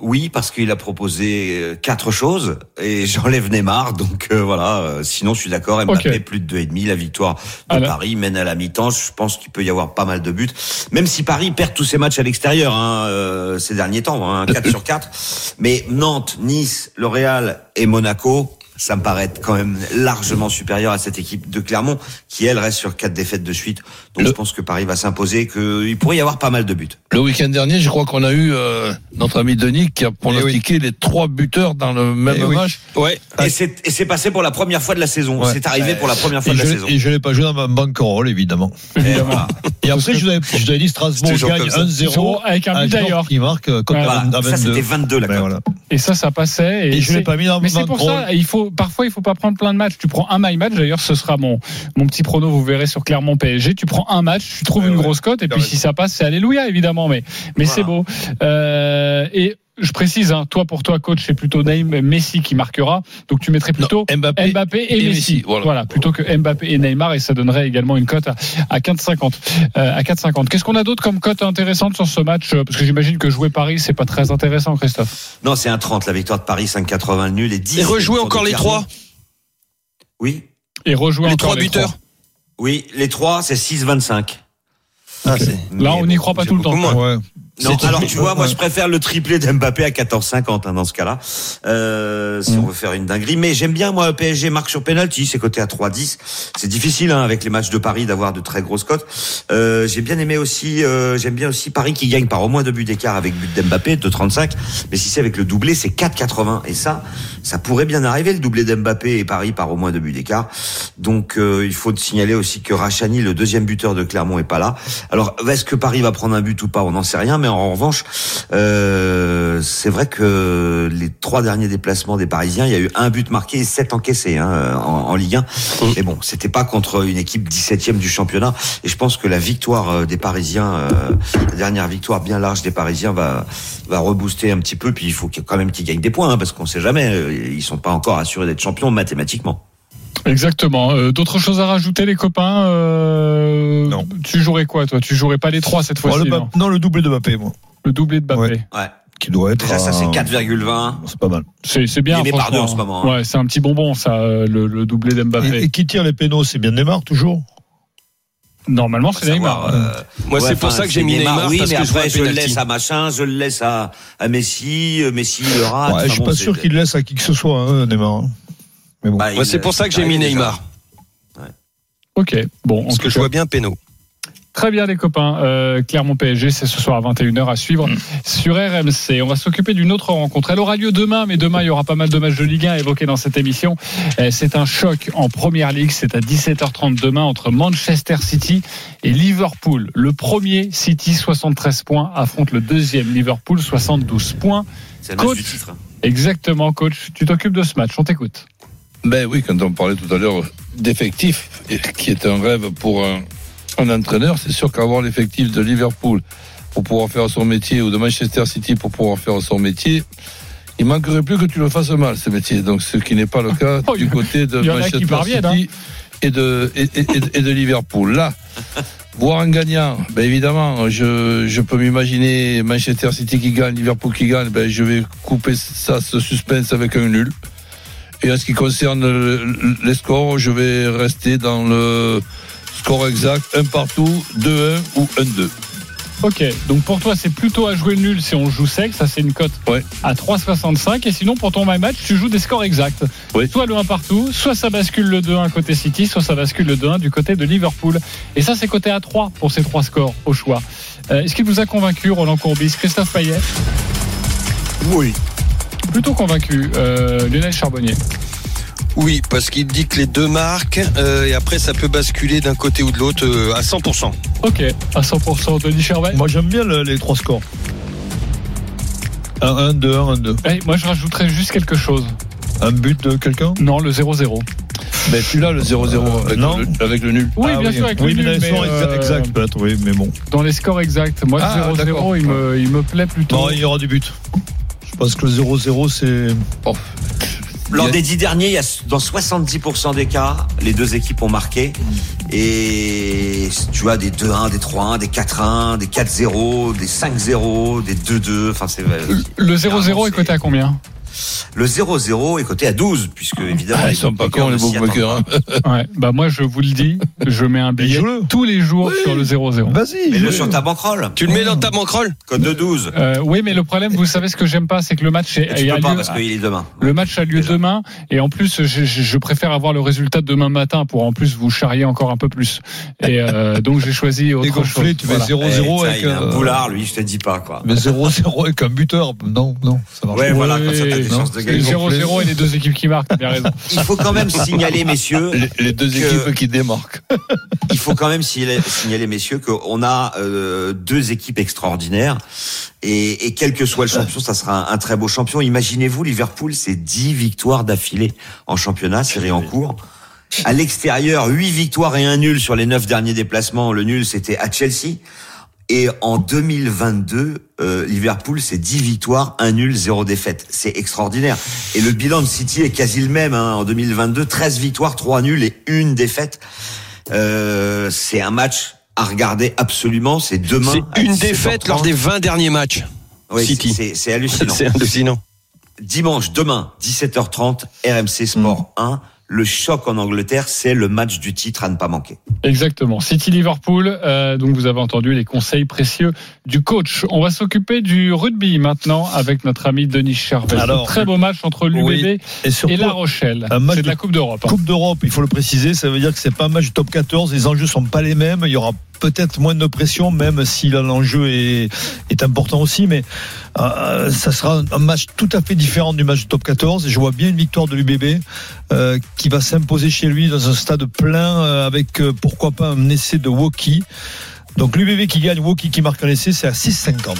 Oui, parce qu'il a proposé euh, quatre choses et j'enlève Neymar, donc euh, voilà. euh, sinon, je suis d'accord. Mbappé Ok. plus de 2,5, la victoire de Alors. Paris mène à la mi-temps. Je pense qu'il peut y avoir pas mal de buts, même si Paris perd tous ses matchs à l'extérieur hein, euh, ces derniers temps, hein, 4 sur 4. Mais Nantes, Nice, le Real et Monaco. Ça me paraît être quand même largement supérieur à cette équipe de Clermont, qui elle reste sur quatre défaites de suite. Donc Le- je pense que Paris va s'imposer, qu'il pourrait y avoir pas mal de buts. Le week-end dernier, je crois qu'on a eu euh, notre ami Denis qui a pronostiqué les trois buteurs dans le même Eh oui. match. Ouais. Et c'est et c'est passé pour la première fois de la saison. Ouais. C'est arrivé pour la première fois Et de la saison. et je l'ai pas joué dans ma banquerolle, évidemment. Évidemment. Et après, je vous avais, je vous avais dit Strasbourg gagne comme ça. 1-0 Avec un but d'ailleurs. Qui marque contre Voilà. Ça, 22. c'était 22 la Ben voilà. Et ça, ça passait. Et je l'ai pas mis dans Mais ma c'est pour ça, il faut parfois il faut pas prendre plein de matchs. Tu prends un my match. D'ailleurs, ce sera mon mon petit prono. Vous verrez sur Clermont PSG. Tu prends un match, tu trouves Ouais, une ouais. grosse cote, et puis si ça passe, c'est alléluia évidemment. Mais mais Voilà. c'est beau. Euh, et je précise, hein, toi pour toi, coach, c'est plutôt Neymar, Messi qui marquera. Donc tu mettrais plutôt Non, Mbappé, Mbappé et, et Messi. Messi, voilà. plutôt que Mbappé et Neymar, et ça donnerait également une cote à, à 4,50. Euh, à 4,50. Qu'est-ce qu'on a d'autre comme cote intéressante sur ce match Parce que j'imagine que jouer Paris, c'est pas très intéressant, Christophe. Non, c'est un 30 la victoire de Paris, 5,80 le nul et 10. Et rejouer encore les trois. Oui, Et rejouer Les encore trois buteurs. oui, les trois, c'est 6,25. Ah, Là, on n'y croit pas tout le temps. Ouais. Non, alors tu vois, moi je préfère le triplé d'Mbappé à 14,50 hein, dans ce cas-là, euh, si Mm. on veut faire une dinguerie. Mais j'aime bien moi PSG marque sur penalty, c'est coté à 3,10. C'est difficile hein, avec les matchs de Paris d'avoir de très grosses cotes. Euh, j'ai bien aimé aussi, euh, j'aime bien aussi Paris qui gagne par au moins deux buts d'écart avec but d'Mbappé de 35. Mais si c'est avec le doublé, c'est 4,80 et ça, ça pourrait bien arriver le doublé d'Mbappé et Paris par au moins deux buts d'écart. Donc euh, il faut signaler aussi que Rachani, le deuxième buteur de Clermont, est pas là. Alors est-ce que Paris va prendre un but ou pas? On n'en sait rien, mais en revanche, euh, c'est vrai que les trois derniers déplacements des Parisiens, il y a eu un but marqué et sept encaissés hein, en, en Ligue 1. Mais bon, c'était pas contre une équipe 17e du championnat. Et je pense que la victoire euh, des Parisiens, euh, la dernière victoire bien large des Parisiens, va va rebooster un petit peu. Puis il faut quand même qu'ils gagnent des points, hein, parce qu'on sait jamais. euh, Ils sont pas encore assurés d'être champions mathématiquement. Exactement. Euh, D'autres choses à rajouter, les copains euh, Non. Tu jouerais quoi, toi? Tu jouerais pas les trois cette Oh, fois-ci le non, le doublé de Mbappé, moi. Le doublé de Mbappé. Ouais. Ouais. Qui doit être. Déjà, ça c'est à- 4,20. C'est pas mal. C'est c'est bien. Il est par deux en ce moment, hein. Ouais, c'est un petit bonbon, ça, euh, le, le doublé d'Mbappé. Et, et qui tire les pénaux, c'est bien Neymar, toujours? Normalement, c'est Neymar. euh, Moi, ouais, c'est pour ça que j'ai mis Neymar, Oui, parce mais que après, je le laisse à machin, je le laisse à, à Messi, Messi le rate. Ouais, Enfin Je suis bon, pas sûr qu'il laisse à qui que ce soit, hein, Neymar. Hein. Mais bon. Bah, c'est pour ça que j'ai mis. Neymar. Ok, bon. Parce que je vois bien Péno. Très bien les copains, euh, Clermont PSG, c'est ce soir à 21h à suivre Mm. sur RMC. On va s'occuper d'une autre rencontre. Elle aura lieu demain, mais demain il y aura pas mal de matchs de Ligue 1 évoqués dans cette émission. Euh, C'est un choc en Première Ligue, c'est à 17h30 demain entre Manchester City et Liverpool. Le premier City 73 points affronte le deuxième Liverpool 72 points. C'est le match Coach. du titre. Exactement coach, tu t'occupes de ce match, on t'écoute. Ben oui, quand on parlait tout à l'heure d'effectifs, et qui est un rêve pour un, un entraîneur, c'est sûr qu'avoir l'effectif de Liverpool pour pouvoir faire son métier ou de Manchester City pour pouvoir faire son métier, il manquerait plus que tu le fasses mal, ce métier. Donc, ce qui n'est pas le cas Oh, du côté de Manchester hein. City et, de, et, et- et- et de Liverpool. Là, voir un gagnant, ben évidemment, je, je peux m'imaginer Manchester City qui gagne, Liverpool qui gagne, ben je vais couper ça, ce suspense avec un nul. Et en ce qui concerne le- les scores, je vais rester dans le score exact, un partout, 2-1 ou 1-2. Ok, donc pour toi c'est plutôt à jouer nul si on joue sec, ça c'est une cote Ouais. à 3,65 et sinon pour ton my match tu joues des scores exacts. Oui. Soit le 1 partout, soit ça bascule le 2-1 côté City, soit ça bascule le 2-1 du côté de Liverpool. Et ça c'est coté à 3 pour ces trois scores au choix. Euh, Est-ce qu'il vous a convaincu Roland Courbis, Christophe Payet? Oui. Plutôt convaincu, euh, Lionel Charbonnier. Oui, parce qu'il dit que les deux marquent euh, et après ça peut basculer d'un côté ou de l'autre euh, à 100%. Ok, à 100% Denis Charvet. Moi, j'aime bien le- les trois scores. 1-1, 2-1, 1-2. Eh, moi je rajouterais juste quelque chose. Un but de quelqu'un? Non, le 0-0. Mais tu l'as le 0-0 avec, non. le, avec le nul. Oui, Ah bien sûr, avec oui, le mais nul, dans les mais, scores exa- euh, exacts, peut-être, oui, mais bon. Dans les scores exacts, moi Ah, 0-0 d'accord. il me, il me plaît plutôt. Non, il y aura du but. Pense que le 0-0, c'est. Lors des dix derniers, il y a, dans 70% des cas, les deux équipes ont marqué. Et tu as des 2-1, des 3-1, des 4-1, des 4-0, des 5-0, des 2-2. Enfin, c'est Le 0-0 est coté à combien? Le 0-0 est coté à 12, puisque évidemment Ah, ils sont pas cons les bookmakers. hein. Ouais, bah moi je vous le dis, je mets un billet tous les jours sur le 0-0. Vas-y. Mets-le sur ta banquerolle. Tu le mets dans ta banquerolle Code de 12. Euh, oui, mais le problème, vous savez ce que j'aime pas, c'est que le match est, tu a peux pas lieu- parce qu'il est demain. le match a lieu Déjà. demain et en plus je, préfère avoir le résultat de demain matin pour en plus vous charrier encore un peu plus. Et euh, donc j'ai choisi autre Dégonflé, chose. tu mets Voilà. 0-0 Eh, avec. tiens, il a un euh, boulard, lui, je te dis pas, quoi. Mais 0-0 avec un buteur. Non, non, ça marche Ouais, pas. voilà, comme ça, t'as des Oui, chances de C'est gagner. 0-0 et les deux équipes qui marquent, t'as bien raison. Il faut quand même signaler, messieurs, Les, les deux Que- équipes qui démarquent. il faut quand même signaler, signaler, messieurs, qu'on a euh, deux équipes extraordinaires. Et, et quel que soit le champion, ça sera un, un très beau champion. Imaginez-vous, Liverpool, c'est 10 victoires d'affilée en championnat, série en cours. À l'extérieur, 8 victoires et un nul sur les 9 derniers déplacements. Le nul, c'était à Chelsea. Et en 2022, euh, Liverpool, c'est 10 victoires, 1 nul, 0 défaite. C'est extraordinaire. Et le bilan de City est quasi le même hein, en 2022. 13 victoires, 3 nuls et une défaite. Euh, c'est un match à regarder absolument. C'est demain. C'est une 17h30. défaite lors des 20 derniers matchs. Oui, City. c'est- C'est hallucinant. C'est hallucinant. Dimanche, demain, 17h30, RMC Sport 1. Le choc en Angleterre, c'est le match du titre à ne pas manquer. Exactement. City Liverpool. euh, donc vous avez entendu les conseils précieux du coach. On va s'occuper du rugby maintenant avec notre ami Denis Charvet. Alors, très beau match entre l'UBB oui. et, La Rochelle. C'est de la Coupe d'Europe. hein. Coupe d'Europe, il faut le préciser, ça veut dire que c'est pas un match du top 14, les enjeux sont pas les mêmes, il y aura peut-être moins de pression, même si l'enjeu est, est important aussi, mais euh, ça sera un match tout à fait différent du match du top 14, et je vois bien une victoire de l'UBB euh, qui va s'imposer chez lui dans un stade plein euh, avec euh, pourquoi pas un essai de Woki. Donc l'UBB qui gagne, Woki qui marque un essai, c'est à 6,50.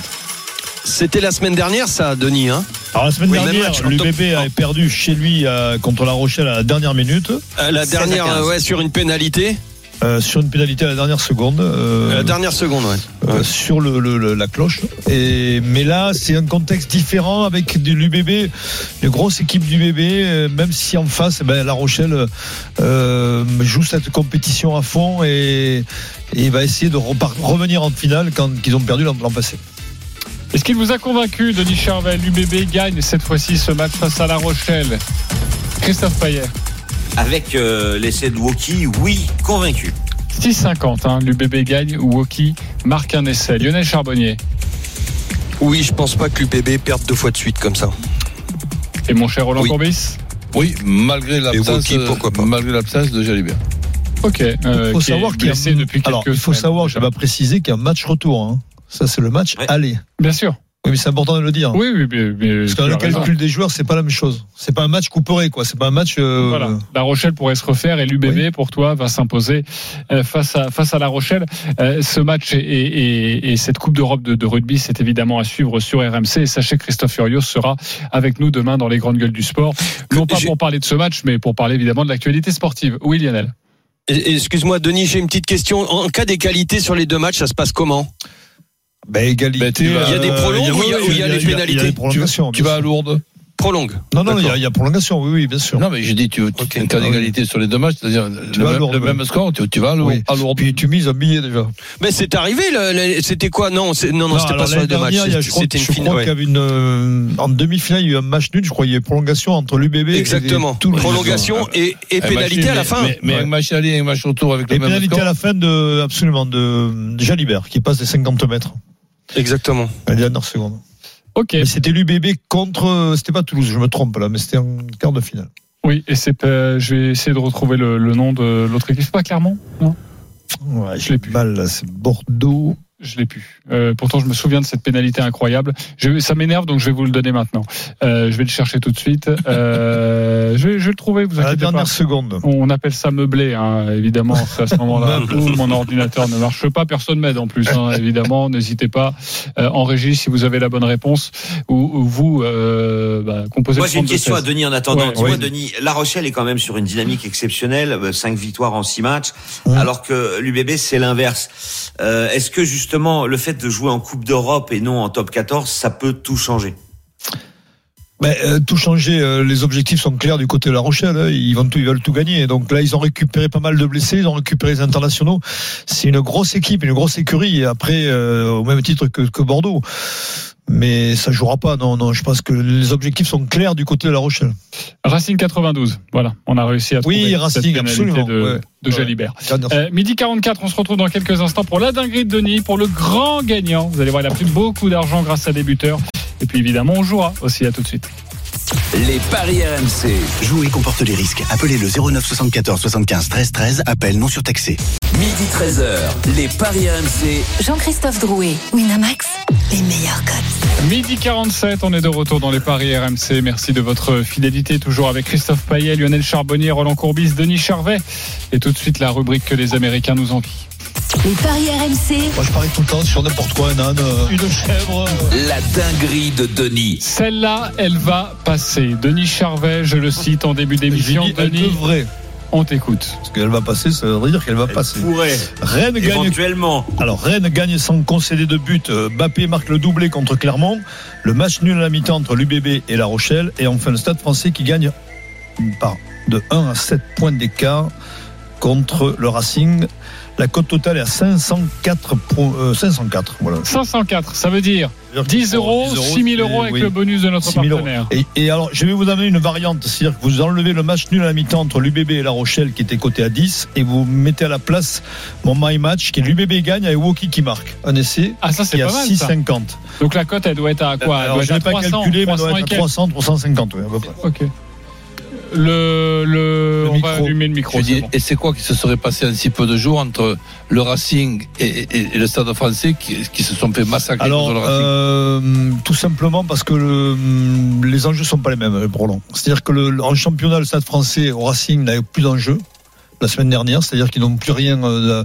C'était la semaine dernière, ça, Denis. Hein? Alors la semaine Oui, dernière, match en top- l'UBB avait perdu chez lui euh, contre La Rochelle à la dernière minute. Euh, la 16 à dernière, 15. euh, ouais, sur une pénalité. Euh, sur une pénalité à la dernière seconde. euh, La dernière seconde, ouais. euh, sur le, le- le- la cloche. Et, mais là, c'est un contexte différent avec de l'UBB, une grosse équipe du bébé, euh, même si en face, ben, La Rochelle euh, joue cette compétition à fond et, et va essayer de revenir en finale quand ils ont perdu l'an passé. Est-ce qu'il vous a convaincu, Denis Charvet L'UBB gagne cette fois-ci ce match face à La Rochelle? Christophe Payet. Avec euh, l'essai de Woki, oui, convaincu. 6,50. Hein, L'UBB gagne. Woki marque un essai. Lionel Charbonnier. Oui, je pense pas que l'UPB perde deux fois de suite comme ça. Et mon cher Roland Oui. Courbis Oui, malgré l'absence, Woki, pourquoi pas. malgré l'absence de Jalibert. Ok. euh, Il faut savoir qu'il y a blessé depuis quelques Alors, il faut semaines. savoir, je vais préciser qu'il y a un match retour. hein. Ça, c'est le match Ouais. aller. Bien sûr. Oui, mais c'est important de le dire. Oui, oui, mais, mais Parce que le raison. calcul des joueurs, c'est pas la même chose. C'est pas un match couperé, quoi. C'est pas un match. euh, Voilà. La Rochelle pourrait se refaire et l'UBB Oui. pour toi va s'imposer euh, face à face à La Rochelle. Euh, ce match et, et- et cette Coupe d'Europe de, de rugby, c'est évidemment à suivre sur RMC. Et sachez que Christophe Furios sera avec nous demain dans les grandes gueules du sport. Non pas pour parler de ce match, mais pour parler évidemment de l'actualité sportive. Oui, Lionel. Excuse-moi, Denis, j'ai une petite question. En cas d'égalité sur les deux matchs, ça se passe comment? Ben, égalité. Ben, tu vas- Il y a des euh, prolongues ou il y a- il y Il y pénalités des prolongations. Tu vas à. Lourdes Prolongue. Non, non, il y, a, D'accord. il y a prolongation, oui, oui, bien sûr. Non, mais j'ai dit, tu, tu Ok. en cas d'égalité sur les deux matchs, c'est-à-dire le, même- Lourdes, le ouais. même score, tu, tu vas à Lourdes. Oui. à Lourdes. Puis tu mises un billet déjà. Mais c'est arrivé, c'était quoi Non, non, non, c'était pas sur les deux matchs. il C'était une je crois qu'il y avait une. euh, en demi-finale, il y a eu un match nul. Je crois qu'il y a eu prolongation entre l'UBB et- Exactement. tout le Prolongation et, pénalité à la fin. Mais, Ouais. un match aller et un match retour avec le même pénalité score. à la fin de absolument de, de Jalibert qui passe les 50 mètres Exactement. à la dernière seconde. Ok. Mais c'était l'UBB contre. C'était pas Toulouse, je me trompe là, mais c'était en quart de finale. Oui, et c'est euh, je vais essayer de retrouver le, le nom de l'autre équipe. C'est pas Clermont Non, Ouais, Je l'ai plus. Mal, là, c'est Bordeaux. Je l'ai plus. Euh, pourtant, je me souviens de cette pénalité incroyable. Je, ça m'énerve, donc je vais vous le donner maintenant. Euh, je vais le chercher tout de suite. Euh, je, vais, je vais le trouver. Vous À la inquiétez pas. dernière seconde. On appelle ça meublé, hein, évidemment. C'est à ce moment-là où mon ordinateur ne marche pas. Personne m'aide en plus, hein, évidemment. N'hésitez pas euh, en régie si vous avez la bonne réponse ou, ou vous euh, bah, composez Moi, j'ai une 32 question à 16. Denis en attendant. Ouais, Dis-moi, oui. Denis, La Rochelle est quand même sur une dynamique exceptionnelle, euh, cinq victoires en six matchs, alors que l'UBB c'est l'inverse. Euh, Est-ce que justement le fait de jouer en Coupe d'Europe et non en Top 14, ça peut tout changer Ben, euh, tout changer, euh, les objectifs sont clairs du côté de La Rochelle. hein. Ils vont ils veulent tout gagner. Donc là, ils ont récupéré pas mal de blessés, ils ont récupéré les internationaux. C'est une grosse équipe, une grosse écurie. Après, euh, au même titre que Bordeaux. Mais ça jouera pas. Non, non. Je pense que les objectifs sont clairs du côté de La Rochelle. Racing 92. Voilà, on a réussi à Oui, trouver Racing, cette pénalité absolument, de, ouais. de Ouais. Jalibert. Euh, midi 44, on se retrouve dans quelques instants pour la dinguerie de Denis, pour le grand gagnant. Vous allez voir, il a pris beaucoup d'argent grâce à des buteurs. Et puis évidemment, on jouera aussi. À tout de suite. Les paris RMC. Jouer comporte les risques. Appelez le 09 74 75 13 13. Appel non surtaxé. Midi 13h. Les paris RMC. Jean-Christophe Drouet, Winamax, les meilleurs codes. Midi 47, on est de retour dans les paris RMC. Merci de votre fidélité, toujours avec Christophe Payet, Lionel Charbonnier, Roland Courbis, Denis Charvet. Et tout de suite, la rubrique que les Américains nous envient. Les paris RMC, Moi, je parie tout le temps sur n'importe quoi, un âne, euh, une chèvre. La dinguerie de Denis. Celle-là, elle va passer. Denis Charvet, je le cite en début d'émission. Denis, devrait. on t'écoute. Parce qu'elle va passer, ça veut dire qu'elle va passer. Pourrait, Rennes gagne éventuellement. Alors Rennes gagne sans concéder de but. Euh, Bappé marque le doublé contre Clermont. Le match nul à la mi-temps entre l'UBB et La Rochelle. Et enfin le Stade français qui gagne par de 1 à 7 points d'écart contre le Racing. La cote totale est à 504. Pour, euh, 504 voilà. 504, ça veut dire 10 euros, 6 000 euros avec oui. le bonus de notre 6 000 euros. partenaire. Et, et alors, je vais vous amener une variante, c'est-à-dire que vous enlevez le match nul à la mi-temps entre l'UBB et La Rochelle qui était coté à 10 et vous mettez à la place mon my match qui est l'UBB gagne avec Woki qui marque un essai Ah, ça, c'est pas mal, ça. 6,50. Donc la cote, elle doit être à quoi? Elle Alors, doit je n'ai pas 300, calculé, mais elle 300 doit être à quelques. 300, 350, oui, à peu près. Ok. Le, le, Le on va micro. allumer le micro. Dis, bon. et c'est quoi qui se serait passé en si peu de jours entre le Racing et, et- et le Stade français qui, qui se sont fait massacrer Alors, contre le Racing euh, tout simplement parce que le, les enjeux sont pas les mêmes, Roland. C'est-à-dire que le, en championnat, le Stade français au Racing n'a plus d'enjeux la semaine dernière, c'est-à-dire qu'ils n'ont plus rien. euh,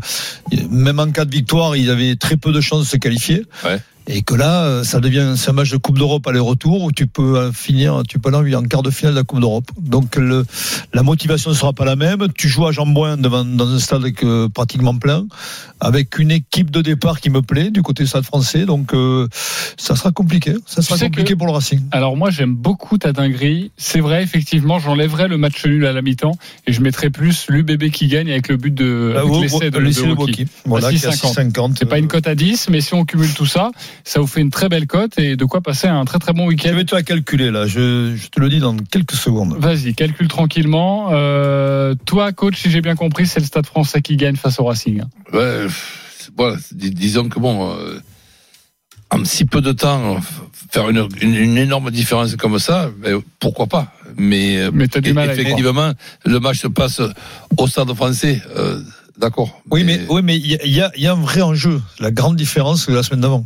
même en cas de victoire, ils avaient très peu de chances de se qualifier. Ouais. Et que là, euh, ça devient un match de Coupe d'Europe aller-retour où tu peux euh, finir, tu peux aller en quart de finale de la Coupe d'Europe. Donc le, la motivation ne sera pas la même. Tu joues à Jean-Bouin devant dans un stade euh, pratiquement plein, avec une équipe de départ qui me plaît du côté stade français. Donc euh, ça sera compliqué. Ça sera Tu sais compliqué que- pour le Racing. Alors moi j'aime beaucoup ta dinguerie. C'est vrai effectivement, j'enlèverais le match nul à la mi-temps et je mettrais plus l'UBB qui gagne avec le but de vous- l'essai de, de le Woki. Woki. Voilà, À qui est à 6,50. 6,50. C'est pas une cote à 10, mais si on cumule tout ça, ça vous fait une très belle cote et de quoi passer un très très bon Je week-end. vais te la calculer là. Je, je te le dis dans quelques secondes. Vas-y, calcule tranquillement. Euh, toi, coach, si j'ai bien compris, c'est le Stade Français qui gagne face au Racing. Ouais, voilà, dis- disons que bon, euh, en si peu de temps, euh, faire une, une, une énorme différence comme ça, ben, pourquoi pas? Mais, Mais t'as du mal à y effectivement, le match se passe au Stade français, euh, d'accord. Oui, mais oui, mais il y, a- il y a, il y a un vrai enjeu. La grande différence, c'est la semaine d'avant.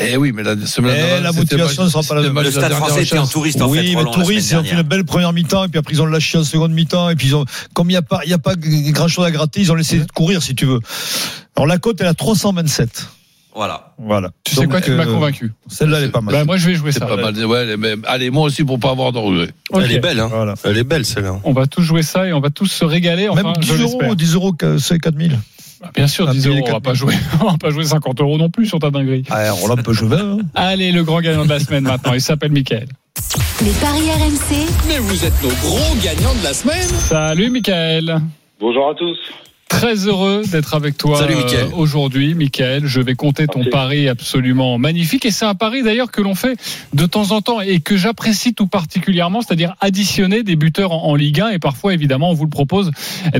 Eh oui, mais la semaine Eh, la motivation ne sera pas la même. Le Stade français était en touriste en oui, fait. mais touristes, ils semaine ont fait une belle première mi-temps et puis après ils ont lâché en seconde mi-temps et puis ils ont, comme il n'y a pas, il y a pas grand chose à gratter, ils ont laissé courir si tu veux. Alors la cote elle à 327. Voilà. Voilà. Tu sais Donc, quoi, tu m'as euh, convaincu. Celle-là elle est pas mal. Bah, moi, je vais jouer C'est ça. pas mal. Ouais, mais allez, moi aussi pour pas avoir de regrets. Elle est belle, hein. Voilà. Elle est belle, celle-là. On va tous jouer ça et on va tous se régaler. Enfin, Même je 10 euros, l'espère. 10 euros, c'est 4000. Bah, Bien sûr, Un 10 euros. On va 4 pas jouer, on va pas jouer 50 euros non plus sur ta dinguerie. Ah, Roland peut jouer 20. hein. Allez, le grand gagnant de la semaine maintenant. Il s'appelle Mickaël. Les paris RMC, Mais vous êtes nos gros gagnants de la semaine. Salut, Mickaël. Bonjour à tous. Très heureux d'être avec toi euh, aujourd'hui, Mickaël. Je vais compter ton Merci. pari absolument magnifique. Et c'est un pari d'ailleurs que l'on fait de temps en temps et que j'apprécie tout particulièrement, c'est-à-dire additionner des buteurs en, en Ligue 1. Et parfois, évidemment, on vous le propose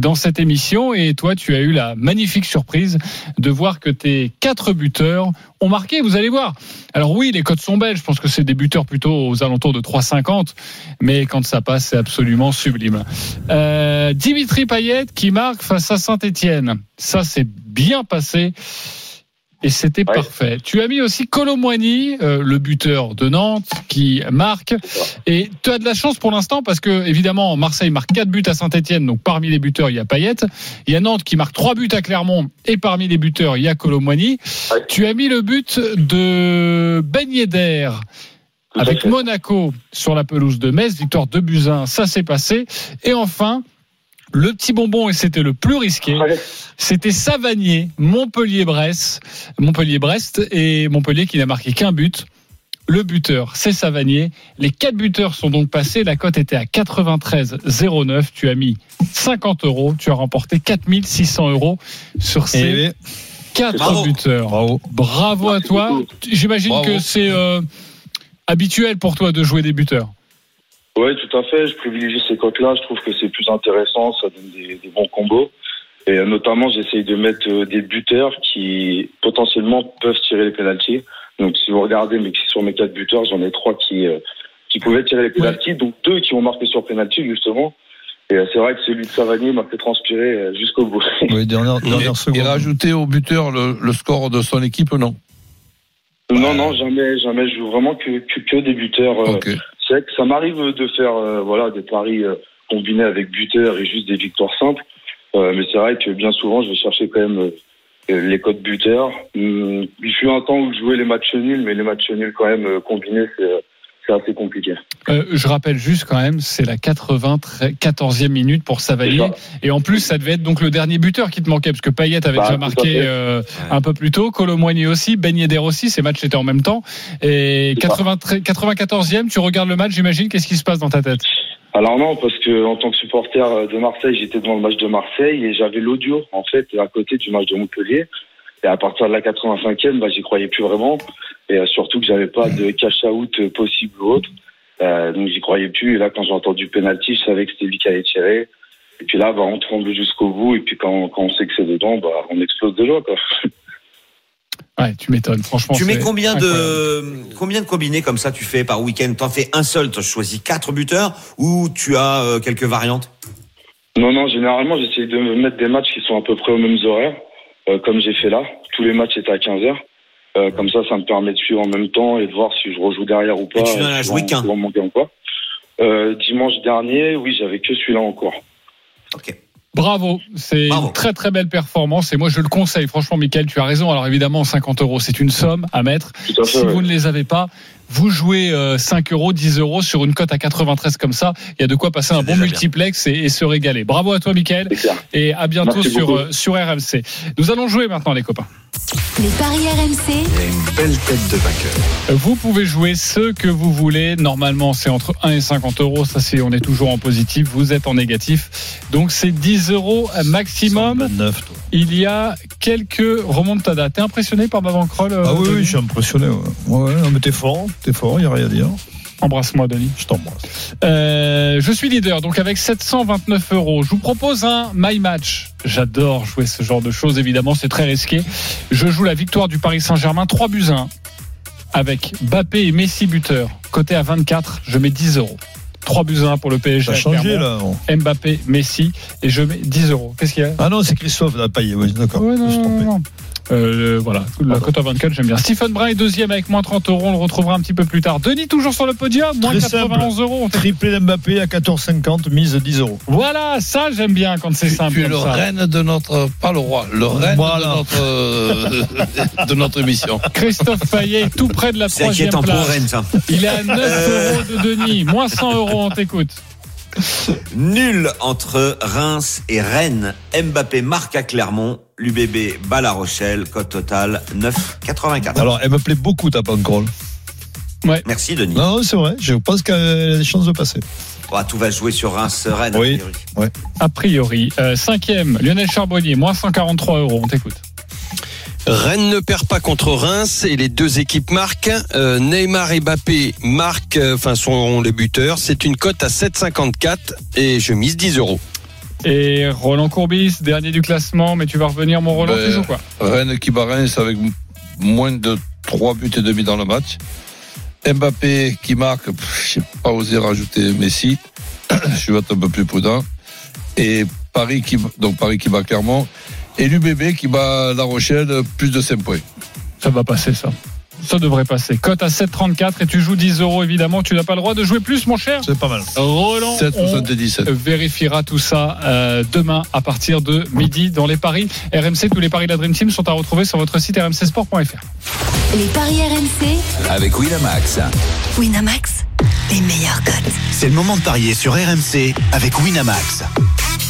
dans cette émission. Et toi, tu as eu la magnifique surprise de voir que tes quatre buteurs ont marqué. Vous allez voir. Alors oui, les codes sont belles. Je pense que c'est des buteurs plutôt aux alentours de 3,50. Mais quand ça passe, c'est absolument sublime. Euh, Dimitri Payet qui marque face à Saint-Etienne. Ça, c'est bien passé. Et c'était Ouais. parfait. Tu as mis aussi Colomboigny, euh, le buteur de Nantes, qui marque. Et tu as de la chance pour l'instant parce que, évidemment, Marseille marque 4 buts à Saint-Etienne. Donc, parmi les buteurs, il y a Payet. Il y a Nantes qui marque 3 buts à Clermont. Et parmi les buteurs, il y a Colomboigny. Ouais. Tu as mis le but de Ben Yedder avec. Monaco sur la pelouse de Metz, victoire de Buzyn, ça s'est passé. Et enfin, le petit bonbon, et c'était le plus risqué, c'était Savanier, Montpellier-Brest, Montpellier-Brest, et Montpellier qui n'a marqué qu'un but. Le buteur, c'est Savanier. Les quatre buteurs sont donc passés. La cote était à 93,09. Tu as mis 50 euros. Tu as remporté 4600 euros sur ces Et quatre Bravo. buteurs. bravo. Bravo à toi. J'imagine que c'est euh, habituel pour toi de jouer des buteurs. Oui, tout à fait. Je privilégie ces cotes-là. Je trouve que c'est plus intéressant. Ça donne des, des bons combos. Et euh, notamment, j'essaye de mettre euh, des buteurs qui potentiellement peuvent tirer les pénalties. Donc, si vous regardez, mais sur mes quatre buteurs, j'en ai trois qui euh, qui pouvaient tirer les pénalties. Donc, deux qui ont marqué sur pénalty justement. Et c'est vrai que celui de Savanier m'a fait transpirer jusqu'au bout. Oui, dernière, Et, dernière et seconde. rajouter au buteur le, le score de son équipe, non? Non, non, jamais, jamais. Je joue vraiment que que, que des buteurs. euh, Ça m'arrive de faire euh, voilà des paris euh, combinés avec buteur et juste des victoires simples. Euh, mais c'est vrai que bien souvent, je vais chercher quand même les codes buteurs. Hum, il fut un temps où je jouais les matchs nuls, mais les matchs nuls quand même combinés, c'est c'est assez compliqué. Euh, je rappelle juste quand même, c'est la 94e minute pour Savanier. C'est Et en plus, ça devait être donc le dernier buteur qui te manquait, parce que Payet avait Bah, déjà marqué euh, un peu plus tôt, Colomboigny aussi, Ben Yedder aussi, ces matchs étaient en même temps. Et C'est ça. 93 94e, tu regardes le match, j'imagine, qu'est-ce qui se passe dans ta tête? Alors non, parce que en tant que supporter de Marseille, j'étais devant le match de Marseille et j'avais l'audio en fait à côté du match de Montpellier. Et à partir de la 85e, bah, j'y croyais plus vraiment. Et euh, surtout que j'avais pas de cash out possible ou autre. Euh, donc j'y croyais plus. Et là, quand j'ai entendu penalty, je savais que c'était lui qui allait tirer. Et puis là, bah, on tremble jusqu'au bout. Et puis quand, quand on sait que c'est dedans, bah, on explose de joie. Quoi. Ouais, tu m'étonnes. Franchement, Tu mets combien incroyable. de combien de combinés comme ça tu fais par week-end? T'en fais un seul, tu choisis quatre buteurs? Ou tu as euh, quelques variantes? Non, non, généralement, j'essaye de me mettre des matchs qui sont à peu près aux mêmes horaires, euh, comme j'ai fait là. Tous les matchs étaient à 15 heures. Euh, comme ça, ça me permet de suivre en même temps et de voir si je rejoue derrière ou pas. Et tu n'en as joué qu'un. Euh, dimanche dernier, oui, j'avais que celui-là en cours. Bravo, c'est une très très belle performance et moi je le conseille. Franchement, Michael, tu as raison. Alors évidemment, 50 euros, c'est une somme à mettre. Tout à fait, si ouais. vous ne les avez pas, vous jouez euh, 5 euros, 10 euros sur une cote à 93 comme ça. Il y a de quoi passer un bon multiplex et, et se régaler. Bravo à toi, Michael. Et à bientôt Merci sur, beaucoup. euh, sur RMC. Nous allons jouer maintenant, les copains. Les paris RMC. Une belle tête de vainqueur. Vous pouvez jouer ce que vous voulez. Normalement, c'est entre 1 et 50 euros. Ça, c'est, on est toujours en positif. Vous êtes en négatif. Donc, c'est 10 euros maximum. Il y a quelques remontadas. T'es impressionné par ma bankroll euh, Ah oui, Denis oui, je suis impressionné. Ouais, ouais mais t'es fort, t'es fort, il n'y a rien à dire. Embrasse-moi, Denis. Je t'embrasse. Euh, je suis leader, donc avec 729 euros. Je vous propose un My Match. J'adore jouer ce genre de choses, évidemment, c'est très risqué. Je joue la victoire du Paris Saint-Germain, 3 buts à 1, avec Bappé et Messi buteur. Côté à 24, je mets 10 euros. 3 buts à 1 pour le PSG. Ça changé, là. Mbappé, Messi, et je mets 10 euros. Qu'est-ce qu'il y a? Ah non, c'est Christophe là, Payet, oui, d'accord. Ouais, non, non. Euh, voilà, la cote à 24, j'aime bien. Stephen Brun est deuxième avec moins 30 euros. On le retrouvera un petit peu plus tard. Denis, toujours sur le podium, moins Très 91 simple. euros. Triplé d'Mbappé à 14,50, mise 10 euros. Voilà, ça j'aime bien quand c'est simple. Tu es le ça. reine de notre, pas le roi, le reine Voilà. de notre, euh, de notre émission. Christophe Payet, tout près de la C'est troisième inquiétant pour place. Rennes, ça. Il est à 9 euros de Denis, moins 100 euros, on t'écoute. Nul entre Reims et Rennes. Mbappé marque à Clermont. L'UBB bat La Rochelle. Cote totale 9,84. Alors, elle me plaît beaucoup ta bankroll. Ouais. Merci Denis. Non, non, c'est vrai, je pense qu'elle a des chances de passer. Ah, tout va jouer sur Reims-Rennes. Oui. a priori. Ouais. A priori, euh, cinquième, Lionel Charbonnier, moins 143 euros, on t'écoute. Rennes ne perd pas contre Reims et les deux équipes marquent. Euh, Neymar et Mbappé marquent, euh, enfin sont les buteurs. C'est une cote à 7,54 et je mise 10 euros. Et Roland Courbis, dernier du classement, mais tu vas revenir, mon Roland, Ben, tu joues quoi Rennes qui bat Reims avec moins de 3 buts et demi dans le match. Mbappé qui marque, pff, j'ai pas osé rajouter Messi. Je vais être un peu plus prudent. Et Paris qui, donc Paris qui bat Clermont. Et l'UBB qui bat La Rochelle, plus de 5 points. Ça va passer, ça. Ça devrait passer. Cote à 7,34 et tu joues 10 euros, évidemment. Tu n'as pas le droit de jouer plus, mon cher. C'est pas mal. Roland, on 7,77. vérifiera tout ça euh, demain à partir de midi dans les paris RMC. Tous les paris de la Dream Team sont à retrouver sur votre site rmcsport.fr. Les paris RMC. Avec Winamax. Winamax. Les meilleurs cotes. C'est le moment de parier sur RMC avec Winamax.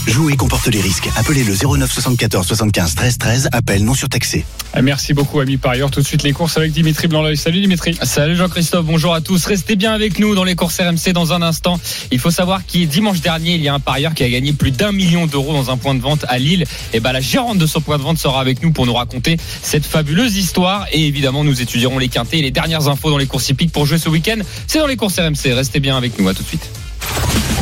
Jouer comporte les risques. Appelez le 09 74 75 13 13. Appel non surtaxé. Euh, Merci beaucoup, ami parieur. Tout de suite, les courses avec Dimitri blanc Salut, Dimitri. Salut Jean-Christophe, bonjour à tous. Restez bien avec nous dans les courses RMC dans un instant. Il faut savoir qu'il dimanche dernier, il y a un parieur qui a gagné plus d'un million d'euros dans un point de vente à Lille. Et ben la gérante de ce point de vente sera avec nous pour nous raconter cette fabuleuse histoire. Et évidemment, nous étudierons les quintés et les dernières infos dans les courses hippiques pour jouer ce week-end. C'est dans les courses RMC. Restez bien avec nous. À tout de suite.